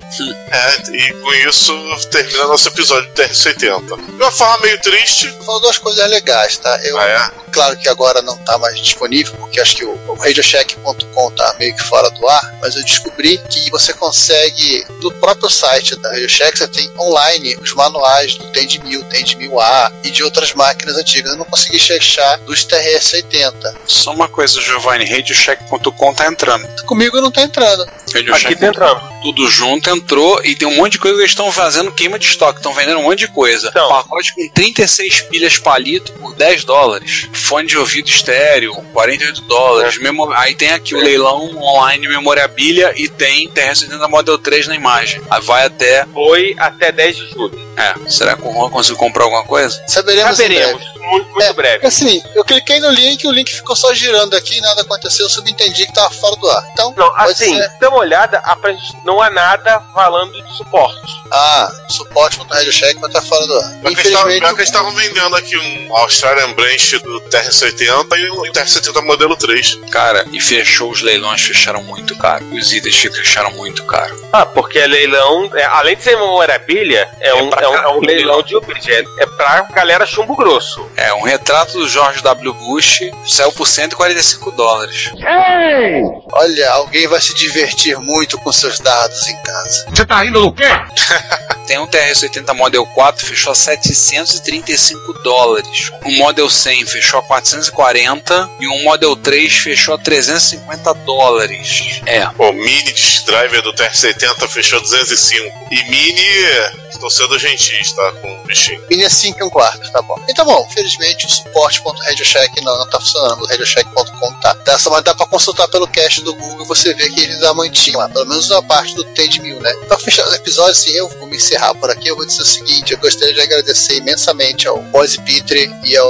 É, e com isso termina nosso episódio de TR-80. De uma forma meio triste.
Falou duas coisas legais, tá? Eu,
Ah, é?
Claro que agora não tá mais disponível, porque acho que o, o radiocheck.com tá meio que fora do ar, mas eu descobri que você consegue, no próprio site da Radiocheck, você tem online os manuais do TEND 1000, TEND 1000A e de outras máquinas antigas. Eu não consegui achar dos TRS-80.
Só uma coisa, Giovanni, radiocheck.com tá entrando.
Comigo não tá entrando.
Aqui
Radiocheck.
tá entrando.
Tudo junto, entrou e tem um monte de coisa que eles estão fazendo queima de estoque, estão vendendo um monte de coisa.
Então.
Pacote com 36 pilhas palito por 10 dólares. Fone de ouvido estéreo, 48 dólares. Memo- Aí tem aqui o leilão online memorabilia e tem TR-70 Model 3 na imagem. Aí vai até.
Foi até 10 de julho.
É, será que o Juan conseguiu comprar alguma coisa?
Saberemos, em breve.
Saberemos. Muito, muito
É,
breve.
Assim, eu cliquei no link, o link ficou só girando aqui e nada aconteceu, eu subentendi que tava fora do ar. Então,
Não, assim,
ser.
dá uma olhada, não há nada falando de suporte.
Ah, suporte.radiocheck vai estar fora do ar.
Pior que eles tavam-
Infelizmente,
eles estavam vendendo aqui um Australian Branch do TR-80 e um TR-70 modelo 3.
Cara, e fechou os leilões, fecharam muito caro. Os itens fecharam muito caro.
Ah, porque é leilão, é, além de ser memorabilia, é, um,
pra
é, um, é um
caralho.
leilão de upgrade. É, é pra galera chumbo grosso.
É, um retrato do George W. Bush saiu por 145 dólares.
olha, alguém vai se divertir muito com seus dados em casa.
Tem um TRS-80 Model 4, fechou a 735 dólares. Um Model 100 fechou a 440 e um Model 3 fechou a 350 dólares. É,
O Mini Driver do TR-70 fechou 205. E Mini, estou sendo gentis, tá? Com o bichinho.
Mini é 5 e um quarto, tá bom. Então, bom, felizmente o suporte.radiocheck não, não tá funcionando, o radiocheck.com tá. Dá, só- mas dá pra consultar pelo cache do Google e você vê que ele dá mantinho lá, pelo menos na parte do TED 1000, né? Pra fechar o episódio, assim, eu vou me encerrar por aqui, eu vou dizer o seguinte, eu gostaria de agradecer imensamente ao Boise Pitre e ao,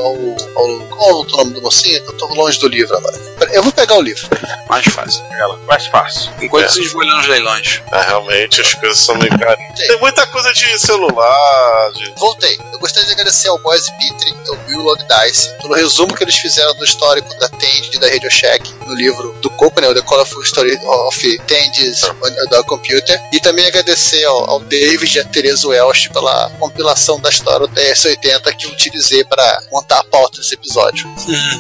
ao... Qual é o nome do mocinho? Eu tô longe do livro agora. Eu vou pegar o livro.
mais fácil.
Ela, mais fácil.
Enquanto
É.
vocês vão olhando os leilões.
Ah, realmente, as coisas são meio caras. Tem muita coisa de celular, de...
Voltei. Eu gostaria de agradecer ao Boise Pitre e ao Will Log Dice pelo resumo que eles fizeram do histórico da Tend e da Radio Shack no livro do Coco, né? O The Colorful Story of Tend's da Computer. E também agradecer ao, ao David e a Teresa Welsh pela compilação da história do TS-80 que utilizei para montar a pauta desse episódio.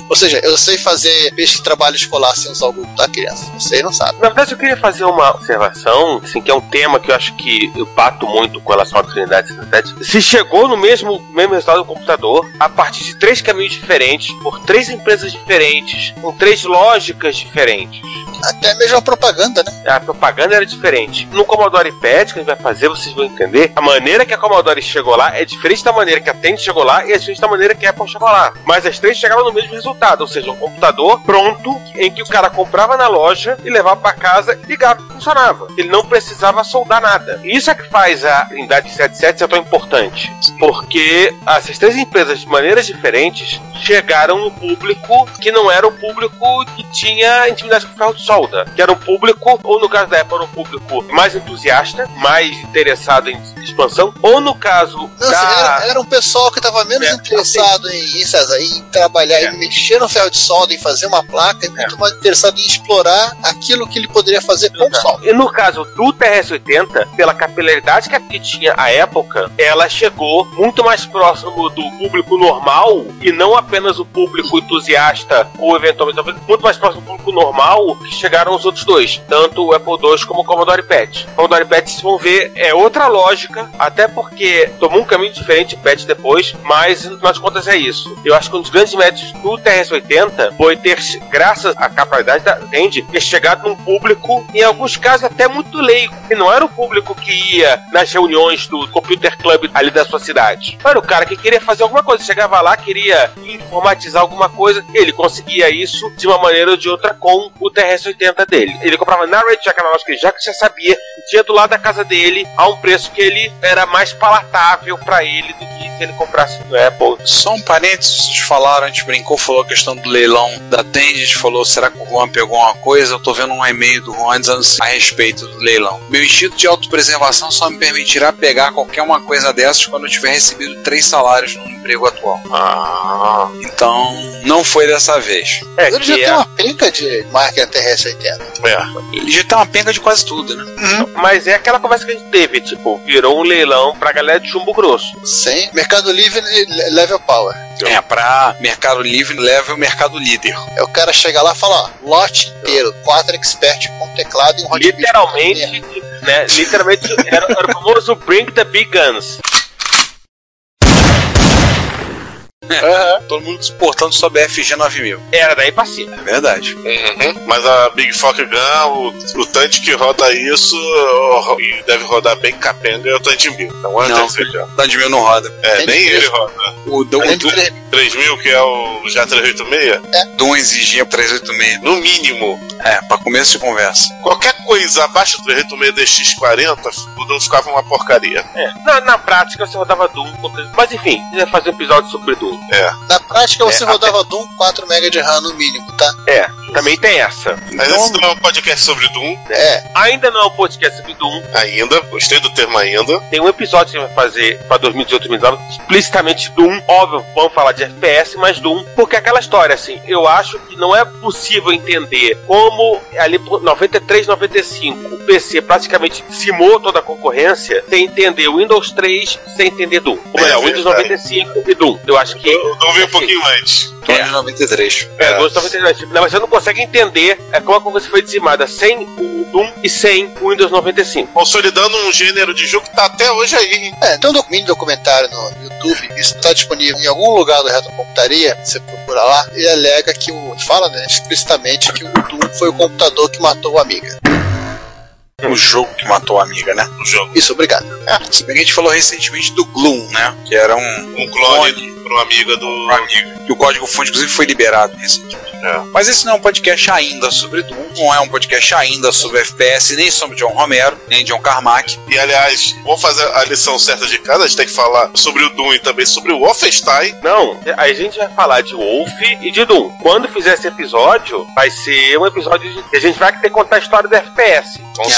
Ou seja, eu sei fazer peixe trabalho escolar sem usar o Google, tá, criança? Você não sabe.
Na verdade, eu queria fazer uma observação, assim, que é um tema que eu acho que eu bato muito com relação à Trinidade 67. Se chegou no mesmo, mesmo resultado do computador, a partir de três caminhos diferentes, por três empresas diferentes, com três lógicas diferentes.
Até mesmo a propaganda, né?
A propaganda era diferente. No Commodore PET que a gente vai fazer, vocês vão entender, a maneira que a Commodore chegou lá é diferente da maneira que a Tandy chegou lá e é diferente da maneira que a Apple chegou lá. Mas as três chegavam no mesmo resultado, ou seja, um computador pronto em que o cara comprava na loja e levava para casa, ligava e funcionava. Ele não precisava soldar nada. E isso é que faz a Trindade 77 ser tão importante. Porque essas três empresas, de maneiras diferentes, chegaram no público que não era o público que tinha intimidade com ferro de solda. Que era um público, ou no caso da Apple, era um público mais entusiasta, mais interessado em expansão, ou no caso
Não, assim,
da.
era, era um pessoal que estava menos
É,
interessado em, em, César, em trabalhar,
É.
em mexer no ferro de solda, em fazer uma placa, e muito mais interessado em explorar aquilo que ele poderia fazer com o sol.
E no caso do TRS-80, pela capilaridade que a- que tinha à época, ela chegou muito mais próximo do público normal e não apenas o público entusiasta ou eventualmente muito mais próximo público normal que chegaram os outros dois, tanto o Apple II como o Commodore PET. O Commodore PET, vocês vão ver, é outra lógica, até porque tomou um caminho diferente o PET depois, mas no final de contas é isso. Eu acho que um dos grandes méritos do TRS-80 foi ter, graças à capacidade da Tandy, ter chegado num público, em alguns casos até muito leigo, que não era o público que ia nas reuniões do Computer Club ali da sua cidade. Era o cara que queria fazer alguma coisa, chegava lá, queria informatizar alguma coisa, ele conseguia isso de uma maneira de outra com o TRS-80 dele. Ele comprava na Red Jack, na loja que ele já que já sabia, que tinha do lado da casa dele, a um preço que ele era mais palatável para ele do que se ele comprasse no Apple.
Só um parênteses, vocês falaram, a gente brincou, falou a questão do leilão da Tend, a gente falou, será que o Juan pegou uma coisa? Eu tô vendo um e-mail do Juan dizendo assim, a respeito do leilão. Meu instinto de autopreservação só me permitirá pegar qualquer uma coisa dessas quando eu tiver recebido três salários no emprego atual.
Ah,
Então, não foi dessa vez.
É,
Ele já
que
tem
é-
uma penca de máquina TRS-80.
é.
Ele já tem uma penca de quase tudo, né?
Mas é aquela conversa que a gente teve, tipo, virou um leilão pra galera de chumbo grosso.
Sim. Mercado Livre e Level Power.
É, pra Mercado Livre leva o Mercado Líder.
É o cara chega lá e fala, ó, lote inteiro, 4 expert com teclado e um.
Literalmente, né? Literalmente era, era o famoso Bring the Big Guns.
Todo mundo se portando sob a FG 9000.
Era daí pra cima.
É verdade.
Uhum. Mas a Big Fock Gun, o, o tanque que roda isso e deve rodar bem capenga é o Tanque 1000. Então é
Não.
terceiro.
Tandemil não roda.
É,
Tem
nem ele roda.
O, do, o
Além de
Doom,
ter-
3000, que é o já 386,
Doom exigia 386.
no mínimo.
É, pra começo de conversa.
Qualquer coisa abaixo do 386 DX40, o Doom ficava uma porcaria.
É. Na, na prática você rodava Doom. Mas enfim, a gente vai fazer um episódio sobre Doom.
Na prática você
É,
rodava Doom 4 MB de RAM no mínimo, tá?
É, também tem essa.
Mas esse não é um podcast sobre Doom
É,
Ainda não é um podcast sobre Doom.
ainda. Gostei do termo ainda.
Tem um episódio que a gente vai fazer pra 2018, 2019, explicitamente Doom. Óbvio, vamos falar de FPS, mas Doom. Porque é aquela história, assim, eu acho que não é possível entender como ali por 93, 95, o PC praticamente simou toda a concorrência sem entender o Windows 3, sem entender Doom. Ou
É
melhor, Windows
verdade.
95 e Doom. Eu acho que.
Eu Doom veio um pouquinho antes.
De 93.
É,
É.
Windows 93. Não, mas você não consegue entender é, como a concorrência foi dizimada sem o Doom e sem o Windows 95.
Consolidando um gênero de jogo que tá até hoje aí, hein?
é, tem um mini documentário no YouTube, isso está disponível em algum lugar do Retrocomputaria, você procura lá, ele alega que o. fala né, explicitamente que o Doom foi o computador que matou o Amiga.
O jogo que matou a amiga, né?
No jogo.
Isso, obrigado.
Se bem que a gente falou recentemente do Gloom, né? Que era um,
Um clone pra uma amiga do.
um amigo. E o código fonte, inclusive, foi liberado recentemente.
É.
Mas esse não é um podcast ainda sobre Doom, não é um podcast ainda sobre FPS, nem sobre John Romero, nem John Carmack.
E aliás, vamos fazer a lição certa de casa. A gente tem que falar sobre o Doom e também sobre o Wolfenstein.
Não, a gente vai falar de Wolf e de Doom. Quando fizer esse episódio, vai ser um episódio de. A gente vai ter que contar a história do FPS.
Com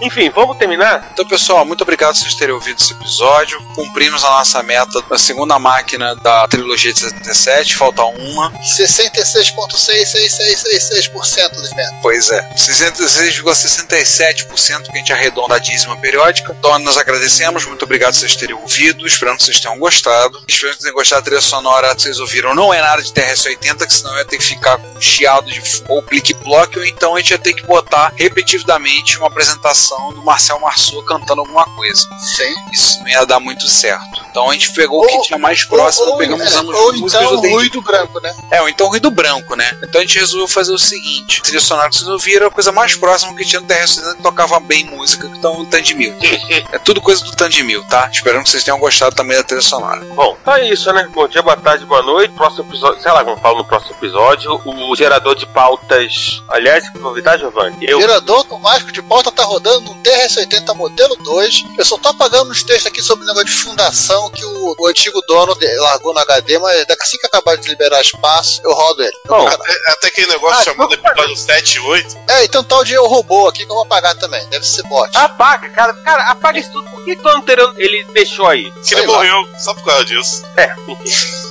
Enfim, vamos terminar?
Então, pessoal, muito obrigado por vocês terem ouvido esse episódio. Cumprimos a nossa meta da segunda máquina da trilogia de 77, falta uma.
66,6666% dos metros.
Pois é, 66,67% que a gente arredonda a dízima periódica. Então, nós agradecemos, muito obrigado por vocês terem ouvido, esperando que vocês tenham gostado. Espero que tenham gostado da trilha sonora que vocês ouviram. Não é nada de TRS-80, que senão eu ia ter que ficar com um chiado de ou clique-block, ou então a gente ia ter que botar repetidamente uma apresentação do Marcel Marceau cantando alguma coisa.
Sim.
Isso não ia dar muito certo. Então a gente pegou o que
Ou-
tinha mais próximo,
ou, ou,
pegamos
é, ou
músicas
então
do
ruído branco, né?
é, ou então ruído branco, né? Então a gente resolveu fazer o seguinte: a trilha sonora que vocês ouviram é a coisa mais próxima que tinha do TRS que tocava bem música, então o Tandemil. é tudo coisa do Tandemil, tá? Esperando que vocês tenham gostado também da trilha sonora.
Bom, então é isso, né? Bom dia, boa tarde, boa noite. Próximo episódio, sei lá como falo no próximo episódio. O gerador de pautas. Aliás, que novidade, Giovanni? Eu.
Gerador automático de pauta tá rodando no TRS-80 modelo 2. Eu só tô apagando uns textos aqui sobre o negócio de fundação que o, o antigo dono largou no HD, mas daqui assim que acabar de liberar espaço, eu rodo ele.
Bom,
É, Até aquele negócio
Ah,
chamado episódio 7 e 8.
É, então tal de eu robô aqui que eu vou apagar também. Deve ser bot.
apaga, cara. Cara, apaga isso tudo. Por que o anterior ele deixou aí?
Que ele
lá.
morreu só por causa disso.
É.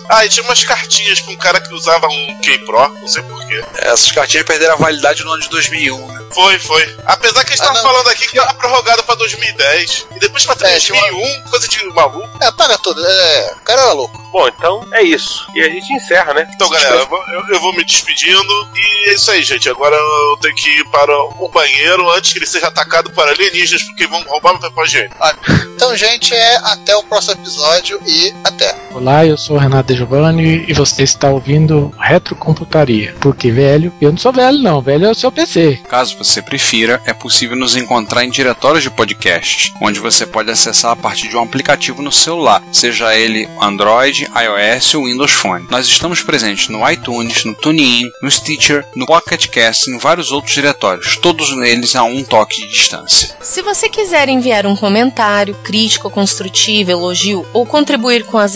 Ah, e tinha umas cartinhas pra um cara que usava um K-Pro, não sei porquê.
Essas cartinhas perderam a validade no ano de 2001, né?
Foi, foi. Apesar que eles
Ah, não.
falando aqui que tava prorrogado pra 2010. E depois pra
É, tinha
2001, coisa de maluco.
É, apaga tudo. É, o cara era louco.
Bom, então é isso. E a gente encerra, né?
Então, galera, eu vou, eu- eu vou me despedindo. E é isso aí, gente. Agora eu tenho que ir para o banheiro antes que ele seja atacado por alienígenas, porque vão roubar meu papel higiênico.
Então, gente, é até o próximo episódio e até.
Olá, eu sou o Renato De Giovanni e você está ouvindo Retrocomputaria. Porque velho, eu não sou velho não, velho é o seu PC.
Caso você prefira, é possível nos encontrar em diretórios de podcasts, onde você pode acessar a partir de um aplicativo no celular, seja ele Android, iOS ou Windows Phone. Nós estamos presentes no iTunes, no TuneIn, no Stitcher, no Pocket Cast e em vários outros diretórios, todos eles a um toque de distância.
Se você quiser enviar um comentário, crítica construtiva, elogio ou contribuir com as